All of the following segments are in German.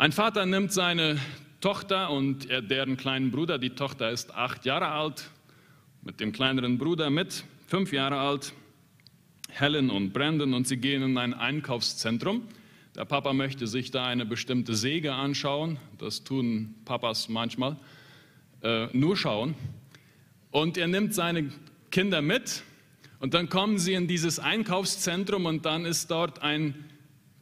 Ein Vater nimmt seine Tochter und deren kleinen Bruder, die Tochter ist acht Jahre alt, mit dem kleineren Bruder mit, fünf Jahre alt, Helen und Brandon, und sie gehen in ein Einkaufszentrum. Der Papa möchte sich da eine bestimmte Säge anschauen. Das tun Papas manchmal. Äh, nur schauen. Und er nimmt seine Kinder mit und dann kommen sie in dieses Einkaufszentrum und dann ist dort ein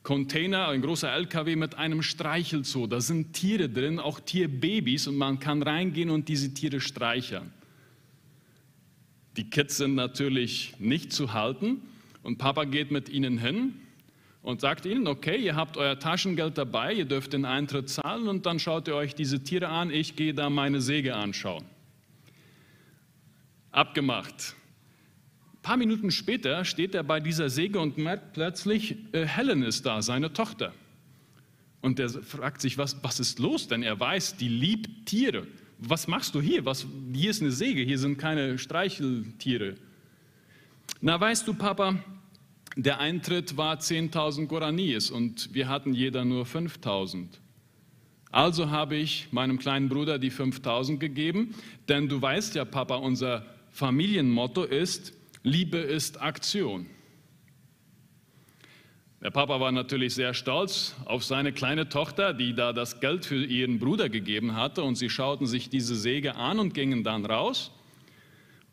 Container, ein großer LKW mit einem Streichelzoo. Da sind Tiere drin, auch Tierbabys und man kann reingehen und diese Tiere streicheln. Die Kids sind natürlich nicht zu halten und Papa geht mit ihnen hin und sagt ihnen, okay, ihr habt euer Taschengeld dabei, ihr dürft den Eintritt zahlen und dann schaut ihr euch diese Tiere an, ich gehe da meine Säge anschauen. Abgemacht. Ein paar Minuten später steht er bei dieser Säge und merkt plötzlich, äh, Helen ist da, seine Tochter. Und er fragt sich, was, was ist los? Denn er weiß, die liebt Tiere. Was machst du hier? Was, hier ist eine Säge, hier sind keine Streicheltiere. Na, weißt du, Papa, der Eintritt war 10.000 Guaranis und wir hatten jeder nur 5.000. Also habe ich meinem kleinen Bruder die 5.000 gegeben, denn du weißt ja, Papa, unser Familienmotto ist, Liebe ist Aktion. Der Papa war natürlich sehr stolz auf seine kleine Tochter, die da das Geld für ihren Bruder gegeben hatte, und sie schauten sich diese Säge an und gingen dann raus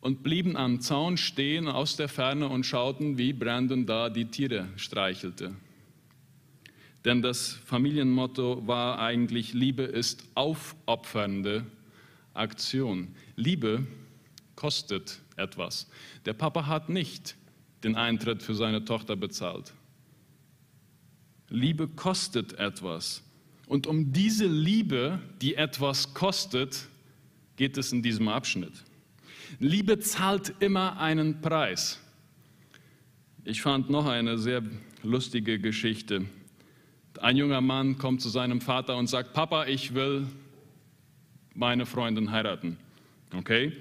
und blieben am Zaun stehen aus der Ferne und schauten, wie Brandon da die Tiere streichelte. Denn das Familienmotto war eigentlich, Liebe ist aufopfernde Aktion. Liebe kostet etwas. Der Papa hat nicht den Eintritt für seine Tochter bezahlt. Liebe kostet etwas. Und um diese Liebe, die etwas kostet, geht es in diesem Abschnitt. Liebe zahlt immer einen Preis. Ich fand noch eine sehr lustige Geschichte. Ein junger Mann kommt zu seinem Vater und sagt, Papa, ich will meine Freundin heiraten. Okay?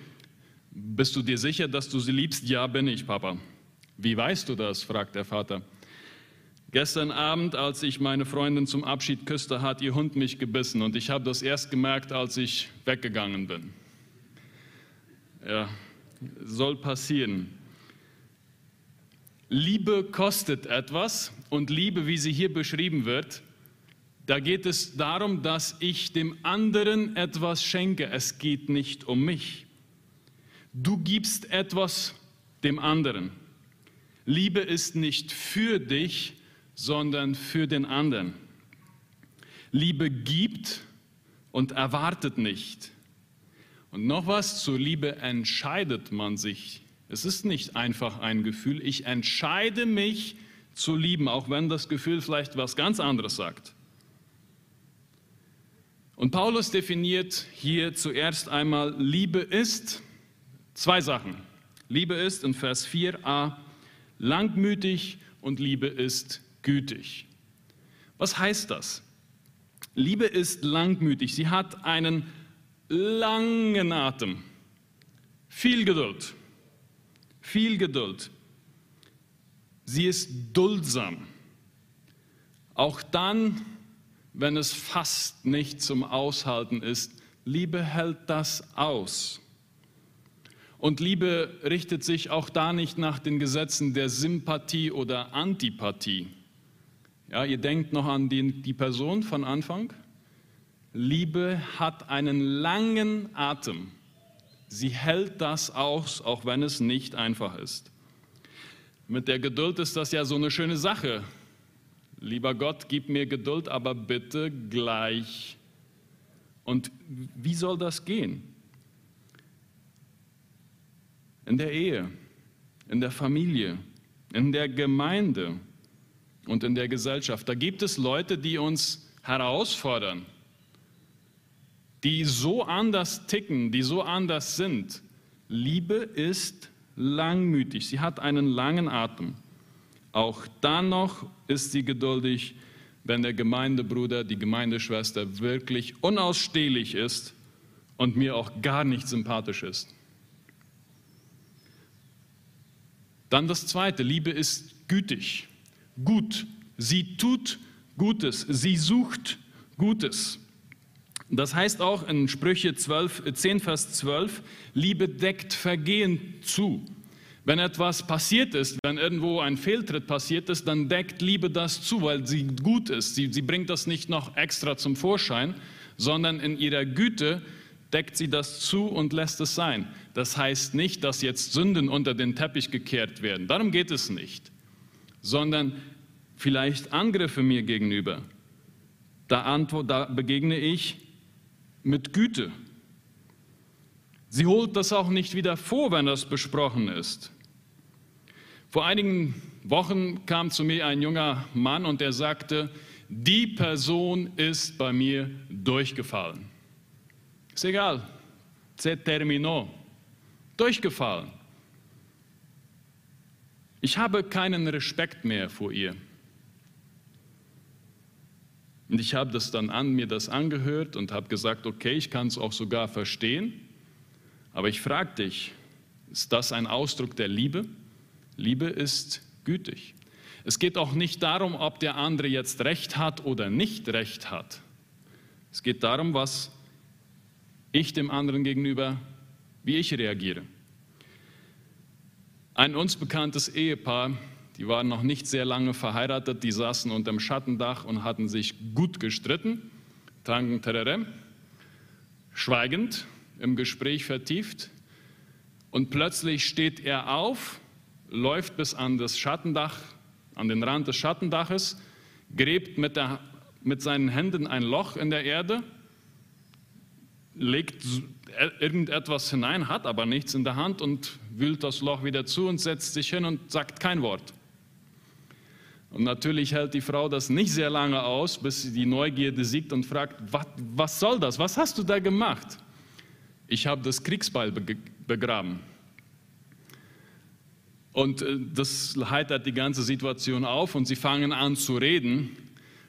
Bist du dir sicher, dass du sie liebst? Ja, bin ich, Papa. Wie weißt du das? fragt der Vater. Gestern Abend, als ich meine Freundin zum Abschied küsste, hat ihr Hund mich gebissen und ich habe das erst gemerkt, als ich weggegangen bin. Ja, soll passieren. Liebe kostet etwas und Liebe, wie sie hier beschrieben wird, da geht es darum, dass ich dem anderen etwas schenke. Es geht nicht um mich. Du gibst etwas dem anderen. Liebe ist nicht für dich, sondern für den anderen. Liebe gibt und erwartet nicht. Und noch was, zur Liebe entscheidet man sich. Es ist nicht einfach ein Gefühl. Ich entscheide mich zu lieben, auch wenn das Gefühl vielleicht was ganz anderes sagt. Und Paulus definiert hier zuerst einmal, Liebe ist zwei Sachen. Liebe ist in Vers 4a langmütig und Liebe ist gütig. Was heißt das? Liebe ist langmütig. Sie hat einen langen Atem. Viel Geduld. Viel Geduld. Sie ist duldsam. Auch dann, wenn es fast nicht zum Aushalten ist, Liebe hält das aus. Und Liebe richtet sich auch da nicht nach den Gesetzen der Sympathie oder Antipathie. Ja, ihr denkt noch an die, die Person von Anfang. Liebe hat einen langen Atem. Sie hält das aus, auch wenn es nicht einfach ist. Mit der Geduld ist das ja so eine schöne Sache. Lieber Gott, gib mir Geduld, aber bitte gleich. Und wie soll das gehen? In der Ehe, in der Familie, in der Gemeinde, und in der Gesellschaft. Da gibt es Leute, die uns herausfordern, die so anders ticken, die so anders sind. Liebe ist langmütig, sie hat einen langen Atem. Auch dann noch ist sie geduldig, wenn der Gemeindebruder, die Gemeindeschwester wirklich unausstehlich ist und mir auch gar nicht sympathisch ist. Dann das Zweite, Liebe ist gütig gut. Sie tut Gutes. Sie sucht Gutes. Das heißt auch in Sprüche 12, 10, Vers 12, Liebe deckt Vergehen zu. Wenn etwas passiert ist, wenn irgendwo ein Fehltritt passiert ist, dann deckt Liebe das zu, weil sie gut ist. Sie, sie bringt das nicht noch extra zum Vorschein, sondern in ihrer Güte deckt sie das zu und lässt es sein. Das heißt nicht, dass jetzt Sünden unter den Teppich gekehrt werden. Darum geht es nicht. Sondern vielleicht Angriffe mir gegenüber. Da, antwort, da begegne ich mit Güte. Sie holt das auch nicht wieder vor, wenn das besprochen ist. Vor einigen Wochen kam zu mir ein junger Mann und er sagte, die Person ist bei mir durchgefallen. Ist egal, se terminó, durchgefallen. Ich habe keinen Respekt mehr vor ihr. Und ich habe das dann an mir das angehört und habe gesagt, okay, ich kann es auch sogar verstehen, aber ich frage dich, ist das ein Ausdruck der Liebe? Liebe ist gütig. Es geht auch nicht darum, ob der andere jetzt recht hat oder nicht recht hat. Es geht darum, was ich dem anderen gegenüber, wie ich reagiere. Ein uns bekanntes Ehepaar, die waren noch nicht sehr lange verheiratet, die saßen unter dem Schattendach und hatten sich gut gestritten, tranken Tererem, schweigend im Gespräch vertieft. Und plötzlich steht er auf, läuft bis an das Schattendach, an den Rand des Schattendaches, gräbt mit, der, mit seinen Händen ein Loch in der Erde legt irgendetwas hinein, hat aber nichts in der Hand und wühlt das Loch wieder zu und setzt sich hin und sagt kein Wort. Und natürlich hält die Frau das nicht sehr lange aus, bis die Neugierde siegt und fragt, was, was soll das? Was hast du da gemacht? Ich habe das Kriegsbeil begraben. Und äh, das heitert die ganze Situation auf und sie fangen an zu reden.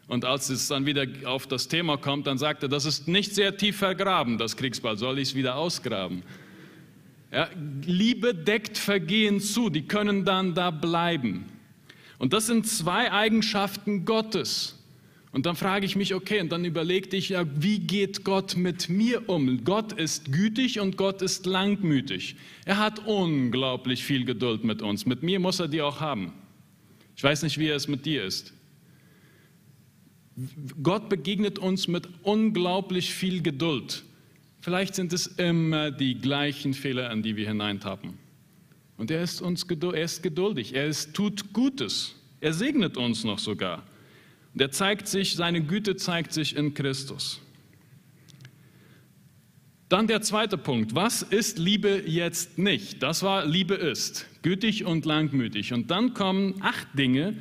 Und als es dann wieder auf das Thema kommt, dann sagt er, das ist nicht sehr tief vergraben, das Kriegsball, soll ich es wieder ausgraben? Ja, Liebe deckt Vergehen zu, die können dann da bleiben. Und das sind zwei Eigenschaften Gottes. Und dann frage ich mich, okay, und dann überlegte ich, ja, wie geht Gott mit mir um? Gott ist gütig und Gott ist langmütig. Er hat unglaublich viel Geduld mit uns. Mit mir muss er die auch haben. Ich weiß nicht, wie er es mit dir ist. Gott begegnet uns mit unglaublich viel Geduld. Vielleicht sind es immer die gleichen Fehler, an die wir hineintappen. Und er ist, uns, er ist geduldig, er ist, tut Gutes, er segnet uns noch sogar. Und er zeigt sich, seine Güte zeigt sich in Christus. Dann der zweite Punkt. Was ist Liebe jetzt nicht? Das war Liebe ist. Gütig und langmütig. Und dann kommen acht Dinge,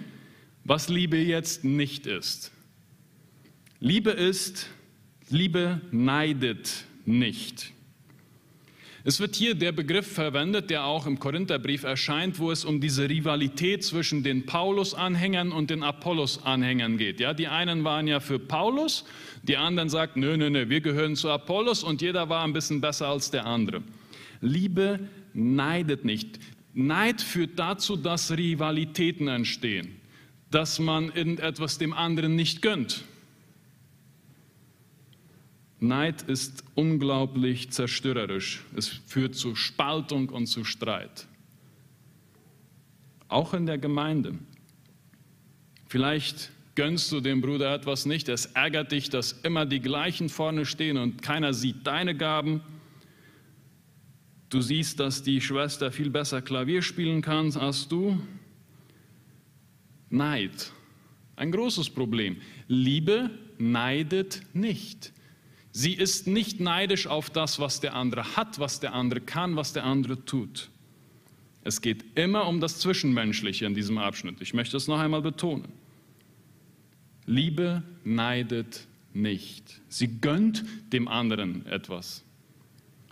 was Liebe jetzt nicht ist. Liebe ist, Liebe neidet nicht. Es wird hier der Begriff verwendet, der auch im Korintherbrief erscheint, wo es um diese Rivalität zwischen den Paulus-Anhängern und den Apollos-Anhängern geht. Ja, die einen waren ja für Paulus, die anderen sagten, nö, nö, nö, wir gehören zu Apollos und jeder war ein bisschen besser als der andere. Liebe neidet nicht. Neid führt dazu, dass Rivalitäten entstehen, dass man irgendetwas dem anderen nicht gönnt. Neid ist unglaublich zerstörerisch. Es führt zu Spaltung und zu Streit. Auch in der Gemeinde. Vielleicht gönnst du dem Bruder etwas nicht. Es ärgert dich, dass immer die gleichen vorne stehen und keiner sieht deine Gaben. Du siehst, dass die Schwester viel besser Klavier spielen kann als du. Neid. Ein großes Problem. Liebe neidet nicht. Sie ist nicht neidisch auf das, was der andere hat, was der andere kann, was der andere tut. Es geht immer um das Zwischenmenschliche in diesem Abschnitt. Ich möchte es noch einmal betonen. Liebe neidet nicht. Sie gönnt dem anderen etwas.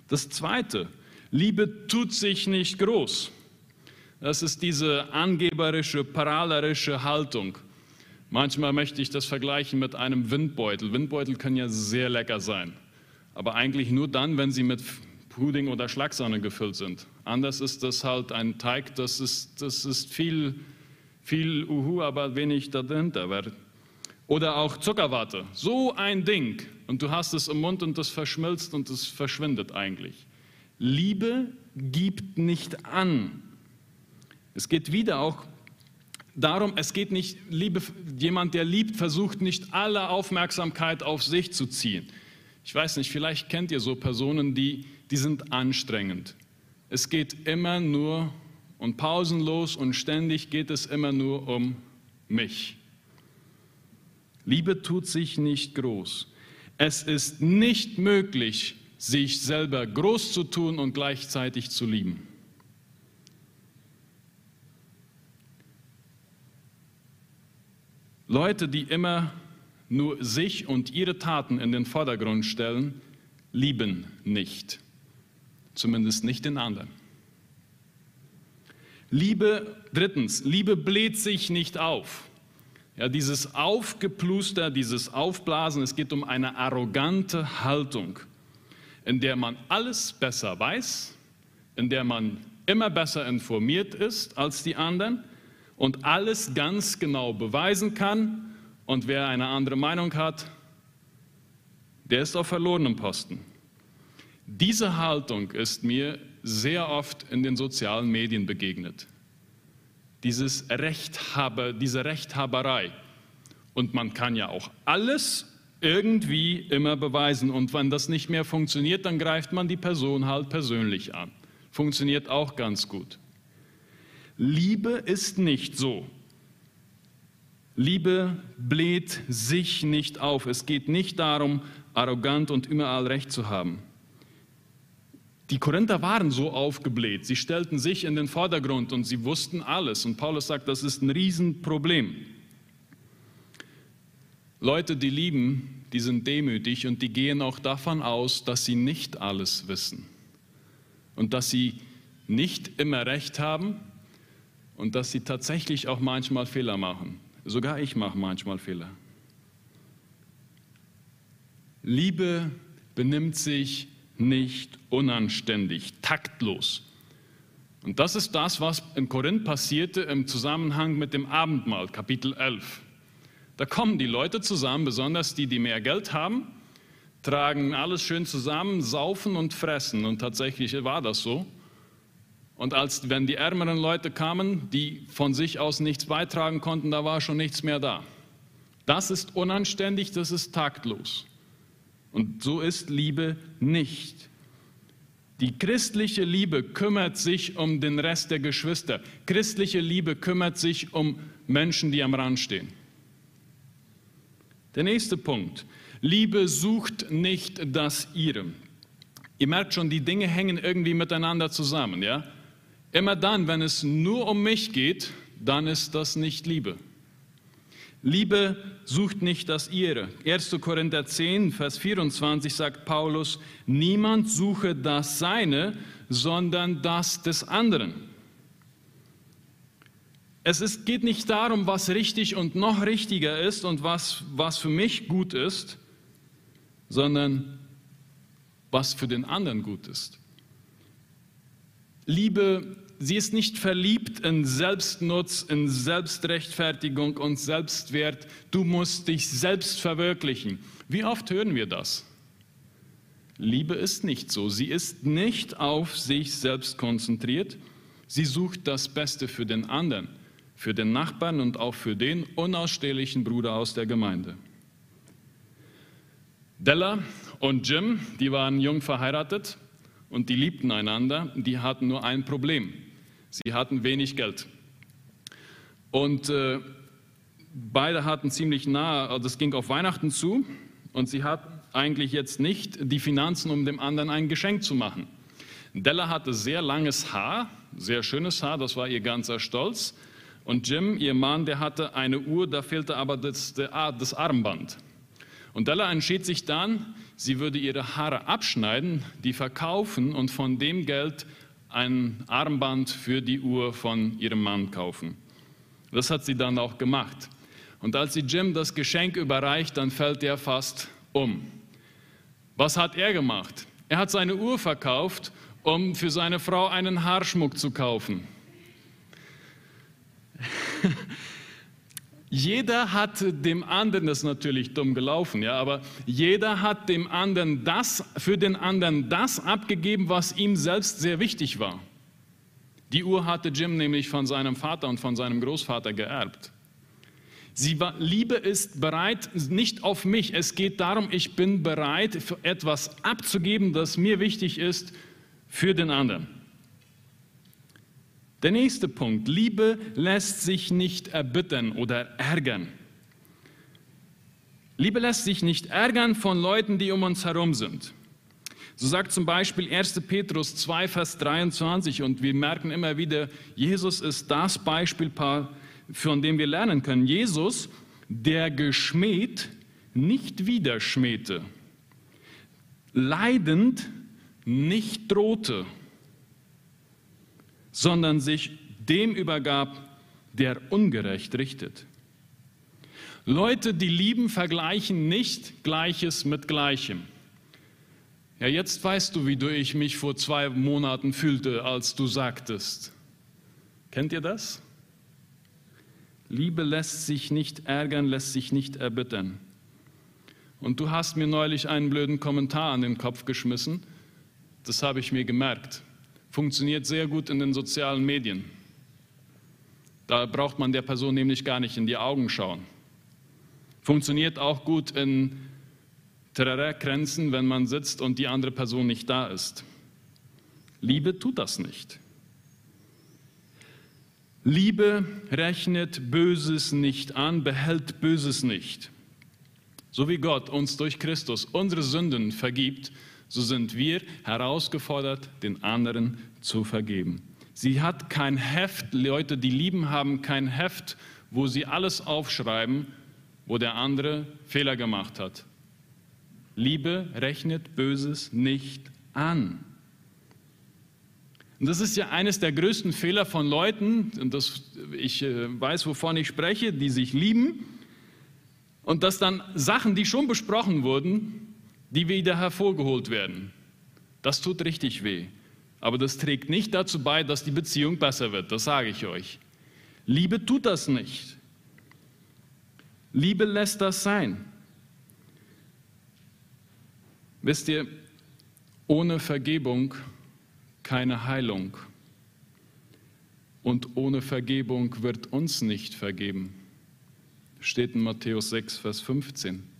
Das Zweite, Liebe tut sich nicht groß. Das ist diese angeberische, prahlerische Haltung. Manchmal möchte ich das vergleichen mit einem Windbeutel. Windbeutel können ja sehr lecker sein, aber eigentlich nur dann, wenn sie mit Pudding oder Schlagsahne gefüllt sind. Anders ist das halt ein Teig, das ist, das ist viel, viel Uhu, aber wenig dahinter. Oder auch Zuckerwatte. So ein Ding. Und du hast es im Mund und es verschmilzt und es verschwindet eigentlich. Liebe gibt nicht an. Es geht wieder auch darum, es geht nicht, Liebe, jemand, der liebt, versucht nicht alle Aufmerksamkeit auf sich zu ziehen. Ich weiß nicht, vielleicht kennt ihr so Personen, die, die sind anstrengend. Es geht immer nur und pausenlos und ständig geht es immer nur um mich. Liebe tut sich nicht groß. Es ist nicht möglich, sich selber groß zu tun und gleichzeitig zu lieben. Leute, die immer nur sich und ihre Taten in den Vordergrund stellen, lieben nicht. Zumindest nicht den anderen. Liebe, drittens, Liebe bläht sich nicht auf. Ja, dieses Aufgepluster, dieses Aufblasen, es geht um eine arrogante Haltung, in der man alles besser weiß, in der man immer besser informiert ist als die anderen und alles ganz genau beweisen kann. Und wer eine andere Meinung hat, der ist auf verlorenem Posten. Diese Haltung ist mir sehr oft in den sozialen Medien begegnet. Dieses Rechthaber, diese Rechthaberei. Und man kann ja auch alles irgendwie immer beweisen. Und wenn das nicht mehr funktioniert, dann greift man die Person halt persönlich an. Funktioniert auch ganz gut. Liebe ist nicht so. Liebe bläht sich nicht auf. Es geht nicht darum, arrogant und überall recht zu haben. Die Korinther waren so aufgebläht, sie stellten sich in den Vordergrund und sie wussten alles. Und Paulus sagt, das ist ein Riesenproblem. Leute, die lieben, die sind demütig und die gehen auch davon aus, dass sie nicht alles wissen und dass sie nicht immer recht haben und dass sie tatsächlich auch manchmal Fehler machen. Sogar ich mache manchmal Fehler. Liebe benimmt sich nicht unanständig, taktlos. Und das ist das, was in Korinth passierte im Zusammenhang mit dem Abendmahl, Kapitel 11. Da kommen die Leute zusammen, besonders die, die mehr Geld haben, tragen alles schön zusammen, saufen und fressen. Und tatsächlich war das so. Und als wenn die ärmeren Leute kamen, die von sich aus nichts beitragen konnten, da war schon nichts mehr da. Das ist unanständig, das ist taktlos. Und so ist Liebe nicht. Die christliche Liebe kümmert sich um den Rest der Geschwister. Christliche Liebe kümmert sich um Menschen, die am Rand stehen. Der nächste Punkt. Liebe sucht nicht das ihre. Ihr merkt schon, die Dinge hängen irgendwie miteinander zusammen, ja? Immer dann, wenn es nur um mich geht, dann ist das nicht Liebe. Liebe sucht nicht das ihre. 1. Korinther 10, Vers 24 sagt Paulus, niemand suche das Seine, sondern das des anderen. Es ist, geht nicht darum, was richtig und noch richtiger ist und was, was für mich gut ist, sondern was für den anderen gut ist. Liebe Sie ist nicht verliebt in Selbstnutz, in Selbstrechtfertigung und Selbstwert. Du musst dich selbst verwirklichen. Wie oft hören wir das? Liebe ist nicht so. Sie ist nicht auf sich selbst konzentriert. Sie sucht das Beste für den anderen, für den Nachbarn und auch für den unausstehlichen Bruder aus der Gemeinde. Della und Jim, die waren jung verheiratet und die liebten einander. Die hatten nur ein Problem. Sie hatten wenig Geld. Und äh, beide hatten ziemlich nahe, also es ging auf Weihnachten zu und sie hatten eigentlich jetzt nicht die Finanzen, um dem anderen ein Geschenk zu machen. Della hatte sehr langes Haar, sehr schönes Haar, das war ihr ganzer Stolz. Und Jim, ihr Mann, der hatte eine Uhr, da fehlte aber das, das Armband. Und Della entschied sich dann, sie würde ihre Haare abschneiden, die verkaufen und von dem Geld ein Armband für die Uhr von ihrem Mann kaufen. Das hat sie dann auch gemacht. Und als sie Jim das Geschenk überreicht, dann fällt er fast um. Was hat er gemacht? Er hat seine Uhr verkauft, um für seine Frau einen Haarschmuck zu kaufen. Jeder hat dem anderen, das ist natürlich dumm gelaufen, ja, aber jeder hat dem anderen das, für den anderen das abgegeben, was ihm selbst sehr wichtig war. Die Uhr hatte Jim nämlich von seinem Vater und von seinem Großvater geerbt. Sie war, Liebe ist bereit, nicht auf mich. Es geht darum, ich bin bereit, etwas abzugeben, das mir wichtig ist, für den anderen. Der nächste Punkt. Liebe lässt sich nicht erbitten oder ärgern. Liebe lässt sich nicht ärgern von Leuten, die um uns herum sind. So sagt zum Beispiel 1. Petrus 2, Vers 23 und wir merken immer wieder, Jesus ist das Beispiel, von dem wir lernen können. Jesus, der geschmäht, nicht wieder schmähte, leidend nicht drohte, sondern sich dem übergab, der ungerecht richtet. Leute, die lieben, vergleichen nicht Gleiches mit Gleichem. Ja, jetzt weißt du, wie du ich mich vor zwei Monaten fühlte, als du sagtest. Kennt ihr das? Liebe lässt sich nicht ärgern, lässt sich nicht erbittern. Und du hast mir neulich einen blöden Kommentar an den Kopf geschmissen. Das habe ich mir gemerkt. Funktioniert sehr gut in den sozialen Medien. Da braucht man der Person nämlich gar nicht in die Augen schauen. Funktioniert auch gut in Grenzen, wenn man sitzt und die andere Person nicht da ist. Liebe tut das nicht. Liebe rechnet Böses nicht an, behält Böses nicht. So wie Gott uns durch Christus unsere Sünden vergibt, so sind wir herausgefordert, den anderen zu vergeben. Sie hat kein Heft, Leute, die lieben, haben kein Heft, wo sie alles aufschreiben, wo der andere Fehler gemacht hat. Liebe rechnet Böses nicht an. Und das ist ja eines der größten Fehler von Leuten, und das, ich äh, weiß, wovon ich spreche, die sich lieben, und dass dann Sachen, die schon besprochen wurden, die wieder hervorgeholt werden. Das tut richtig weh. Aber das trägt nicht dazu bei, dass die Beziehung besser wird, das sage ich euch. Liebe tut das nicht. Liebe lässt das sein. Wisst ihr, ohne Vergebung keine Heilung. Und ohne Vergebung wird uns nicht vergeben. Steht in Matthäus 6, Vers 15.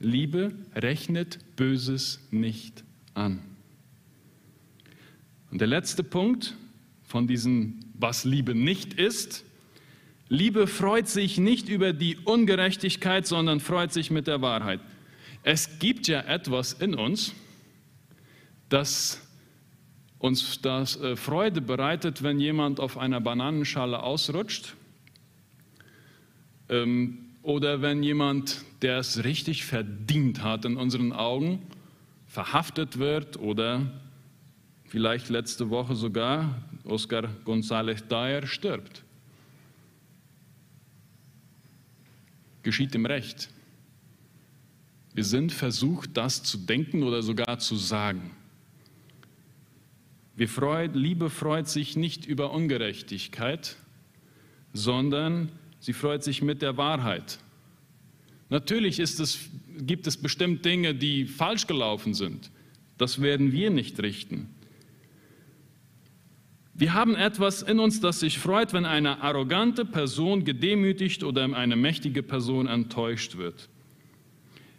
Liebe rechnet Böses nicht an. Und der letzte Punkt von diesem, was Liebe nicht ist, Liebe freut sich nicht über die Ungerechtigkeit, sondern freut sich mit der Wahrheit. Es gibt ja etwas in uns, das uns das äh, Freude bereitet, wenn jemand auf einer Bananenschale ausrutscht ähm, oder wenn jemand, der es richtig verdient hat in unseren Augen, verhaftet wird oder vielleicht letzte Woche sogar Oscar González Dyer stirbt. Geschieht im Recht. Wir sind versucht, das zu denken oder sogar zu sagen. Wir freut, Liebe freut sich nicht über Ungerechtigkeit, sondern sie freut sich mit der Wahrheit. Natürlich es, gibt es bestimmt Dinge, die falsch gelaufen sind. Das werden wir nicht richten. Wir haben etwas in uns, das sich freut, wenn eine arrogante Person gedemütigt oder eine mächtige Person enttäuscht wird.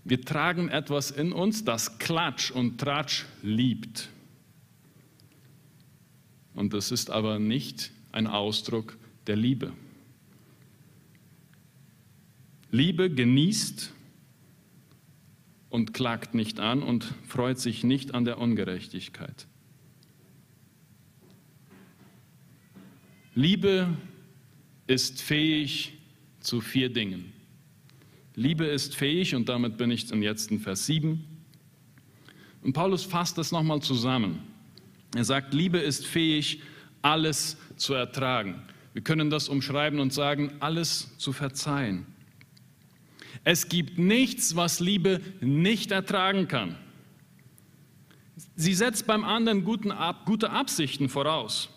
Wir tragen etwas in uns, das Klatsch und Tratsch liebt. Und das ist aber nicht ein Ausdruck der Liebe. Liebe genießt und klagt nicht an und freut sich nicht an der Ungerechtigkeit. Liebe ist fähig zu vier Dingen. Liebe ist fähig, und damit bin ich jetzt in Vers 7. Und Paulus fasst das nochmal zusammen. Er sagt, Liebe ist fähig, alles zu ertragen. Wir können das umschreiben und sagen, alles zu verzeihen. Es gibt nichts, was Liebe nicht ertragen kann. Sie setzt beim anderen guten, gute Absichten voraus.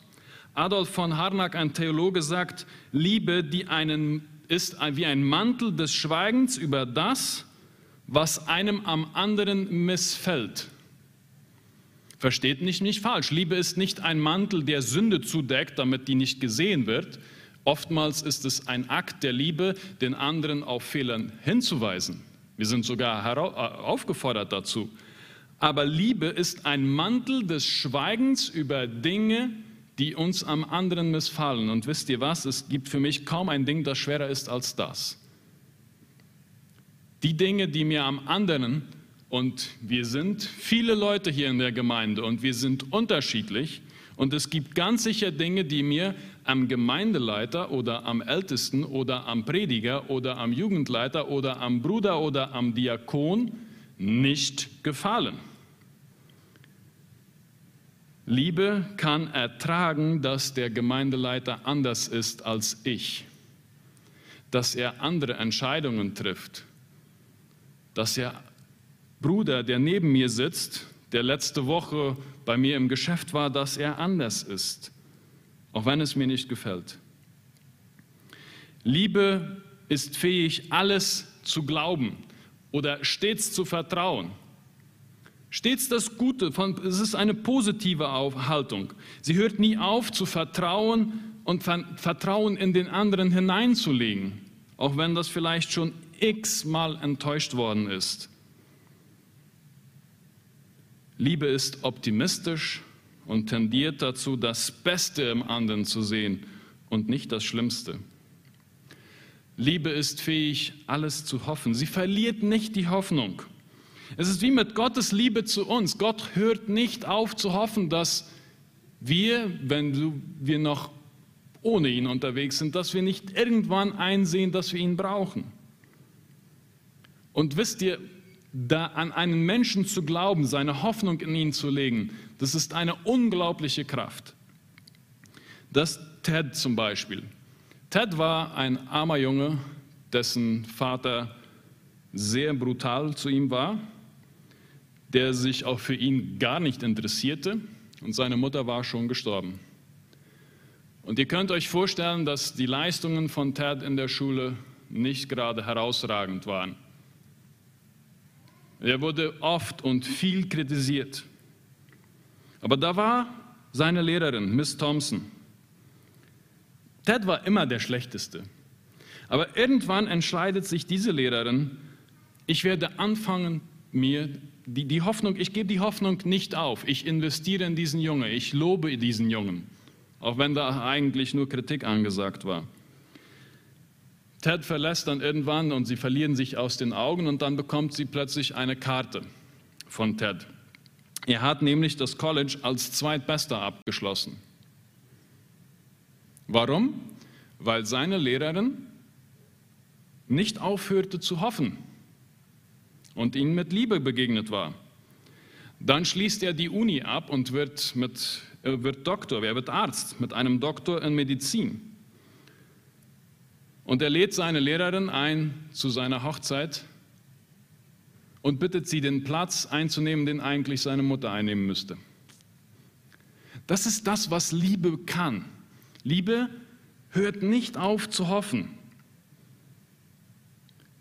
Adolf von Harnack, ein Theologe, sagt, Liebe, die einen ist wie ein Mantel des Schweigens über das, was einem am anderen missfällt. Versteht nicht nicht falsch. Liebe ist nicht ein Mantel, der Sünde zudeckt, damit die nicht gesehen wird. Oftmals ist es ein Akt der Liebe, den anderen auf Fehlern hinzuweisen. Wir sind sogar äh, aufgefordert dazu. Aber Liebe ist ein Mantel des Schweigens über Dinge, die uns am anderen missfallen. Und wisst ihr was? Es gibt für mich kaum ein Ding, das schwerer ist als das. Die Dinge, die mir am anderen, und wir sind viele Leute hier in der Gemeinde und wir sind unterschiedlich, und es gibt ganz sicher Dinge, die mir am Gemeindeleiter oder am Ältesten oder am Prediger oder am Jugendleiter oder am Bruder oder am Diakon nicht gefallen. Liebe kann ertragen, dass der Gemeindeleiter anders ist als ich, dass er andere Entscheidungen trifft, dass er Bruder, der neben mir sitzt, der letzte Woche bei mir im Geschäft war, dass er anders ist, auch wenn es mir nicht gefällt. Liebe ist fähig, alles zu glauben oder stets zu vertrauen. Stets das Gute, es ist eine positive Haltung. Sie hört nie auf zu vertrauen und Vertrauen in den anderen hineinzulegen, auch wenn das vielleicht schon x-mal enttäuscht worden ist. Liebe ist optimistisch und tendiert dazu, das Beste im anderen zu sehen und nicht das Schlimmste. Liebe ist fähig, alles zu hoffen. Sie verliert nicht die Hoffnung. Es ist wie mit Gottes Liebe zu uns. Gott hört nicht auf zu hoffen, dass wir, wenn wir noch ohne ihn unterwegs sind, dass wir nicht irgendwann einsehen, dass wir ihn brauchen. Und wisst ihr, da an einen Menschen zu glauben, seine Hoffnung in ihn zu legen, das ist eine unglaubliche Kraft. Das Ted zum Beispiel. Ted war ein armer Junge, dessen Vater sehr brutal zu ihm war der sich auch für ihn gar nicht interessierte und seine Mutter war schon gestorben. Und ihr könnt euch vorstellen, dass die Leistungen von Ted in der Schule nicht gerade herausragend waren. Er wurde oft und viel kritisiert. Aber da war seine Lehrerin, Miss Thompson. Ted war immer der Schlechteste. Aber irgendwann entscheidet sich diese Lehrerin, ich werde anfangen, mir die, die Hoffnung, ich gebe die Hoffnung nicht auf. Ich investiere in diesen Jungen, ich lobe diesen Jungen, auch wenn da eigentlich nur Kritik angesagt war. Ted verlässt dann irgendwann und sie verlieren sich aus den Augen und dann bekommt sie plötzlich eine Karte von Ted. Er hat nämlich das College als Zweitbester abgeschlossen. Warum? Weil seine Lehrerin nicht aufhörte zu hoffen und ihnen mit Liebe begegnet war. Dann schließt er die Uni ab und wird, mit, wird Doktor, er wird Arzt mit einem Doktor in Medizin. Und er lädt seine Lehrerin ein zu seiner Hochzeit und bittet sie, den Platz einzunehmen, den eigentlich seine Mutter einnehmen müsste. Das ist das, was Liebe kann. Liebe hört nicht auf zu hoffen.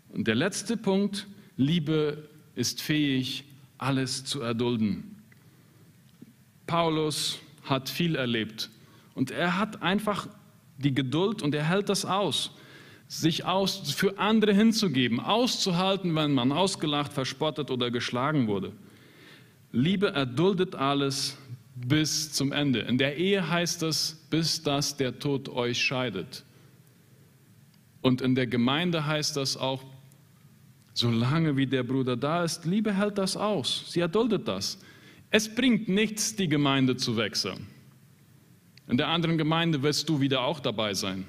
Und der letzte Punkt, Liebe ist fähig, alles zu erdulden. Paulus hat viel erlebt und er hat einfach die Geduld und er hält das aus, sich aus, für andere hinzugeben, auszuhalten, wenn man ausgelacht, verspottet oder geschlagen wurde. Liebe erduldet alles bis zum Ende. In der Ehe heißt es, bis dass der Tod euch scheidet. Und in der Gemeinde heißt das auch, Solange wie der Bruder da ist, Liebe hält das aus. Sie erduldet das. Es bringt nichts, die Gemeinde zu wechseln. In der anderen Gemeinde wirst du wieder auch dabei sein.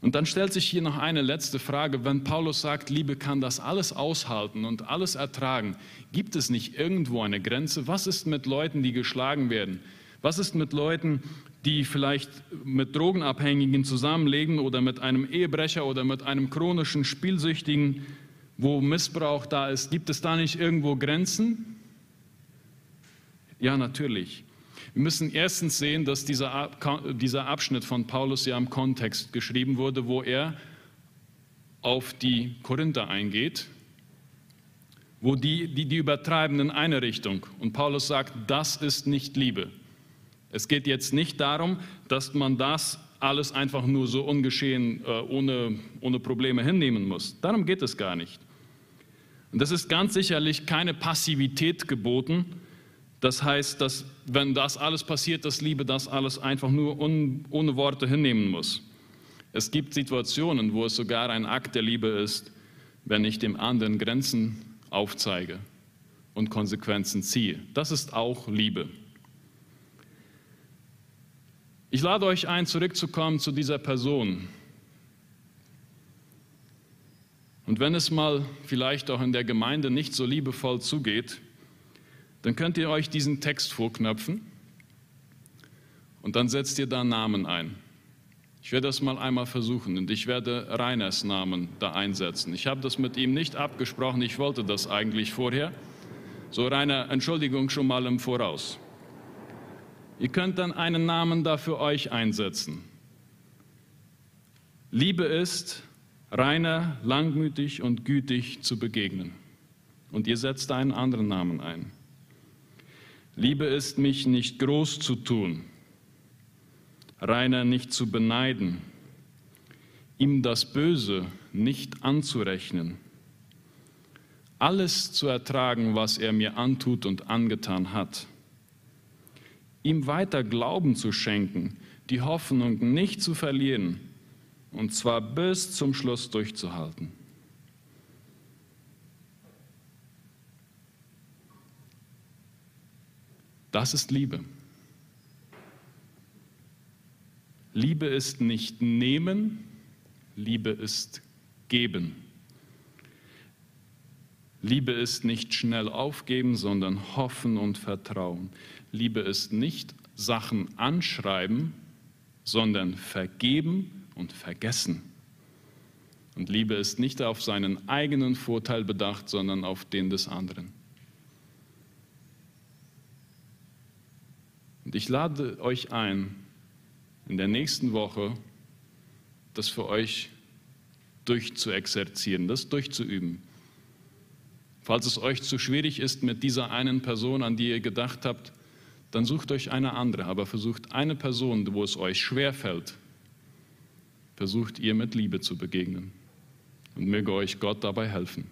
Und dann stellt sich hier noch eine letzte Frage. Wenn Paulus sagt, Liebe kann das alles aushalten und alles ertragen, gibt es nicht irgendwo eine Grenze? Was ist mit Leuten, die geschlagen werden? Was ist mit Leuten, die vielleicht mit Drogenabhängigen zusammenlegen oder mit einem Ehebrecher oder mit einem chronischen Spielsüchtigen, wo Missbrauch da ist? Gibt es da nicht irgendwo Grenzen? Ja, natürlich. Wir müssen erstens sehen, dass dieser, dieser Abschnitt von Paulus ja im Kontext geschrieben wurde, wo er auf die Korinther eingeht, wo die, die, die übertreiben in eine Richtung. Und Paulus sagt, das ist nicht Liebe. Es geht jetzt nicht darum, dass man das alles einfach nur so ungeschehen, äh, ohne, ohne Probleme hinnehmen muss. Darum geht es gar nicht. Und das ist ganz sicherlich keine Passivität geboten. Das heißt, dass wenn das alles passiert, dass Liebe das alles einfach nur un, ohne Worte hinnehmen muss. Es gibt Situationen, wo es sogar ein Akt der Liebe ist, wenn ich dem anderen Grenzen aufzeige und Konsequenzen ziehe. Das ist auch Liebe. Ich lade euch ein, zurückzukommen zu dieser Person. Und wenn es mal vielleicht auch in der Gemeinde nicht so liebevoll zugeht, dann könnt ihr euch diesen Text vorknöpfen und dann setzt ihr da Namen ein. Ich werde das mal einmal versuchen und ich werde Reiners Namen da einsetzen. Ich habe das mit ihm nicht abgesprochen, ich wollte das eigentlich vorher. So Rainer, Entschuldigung schon mal im Voraus. Ihr könnt dann einen Namen da für euch einsetzen. Liebe ist, reiner, langmütig und gütig zu begegnen. Und ihr setzt einen anderen Namen ein. Liebe ist, mich nicht groß zu tun, Rainer nicht zu beneiden, ihm das Böse nicht anzurechnen, alles zu ertragen, was er mir antut und angetan hat, ihm weiter Glauben zu schenken, die Hoffnung nicht zu verlieren und zwar bis zum Schluss durchzuhalten. Das ist Liebe. Liebe ist nicht nehmen, Liebe ist geben. Liebe ist nicht schnell aufgeben, sondern hoffen und vertrauen. Liebe ist nicht Sachen anschreiben, sondern vergeben und vergessen. Und Liebe ist nicht auf seinen eigenen Vorteil bedacht, sondern auf den des anderen. Und ich lade euch ein, in der nächsten Woche das für euch durchzuexerzieren, das durchzuüben. Falls es euch zu schwierig ist mit dieser einen Person, an die ihr gedacht habt, dann sucht euch eine andere, aber versucht eine Person, wo es euch schwer fällt, versucht ihr mit Liebe zu begegnen. Und möge euch Gott dabei helfen.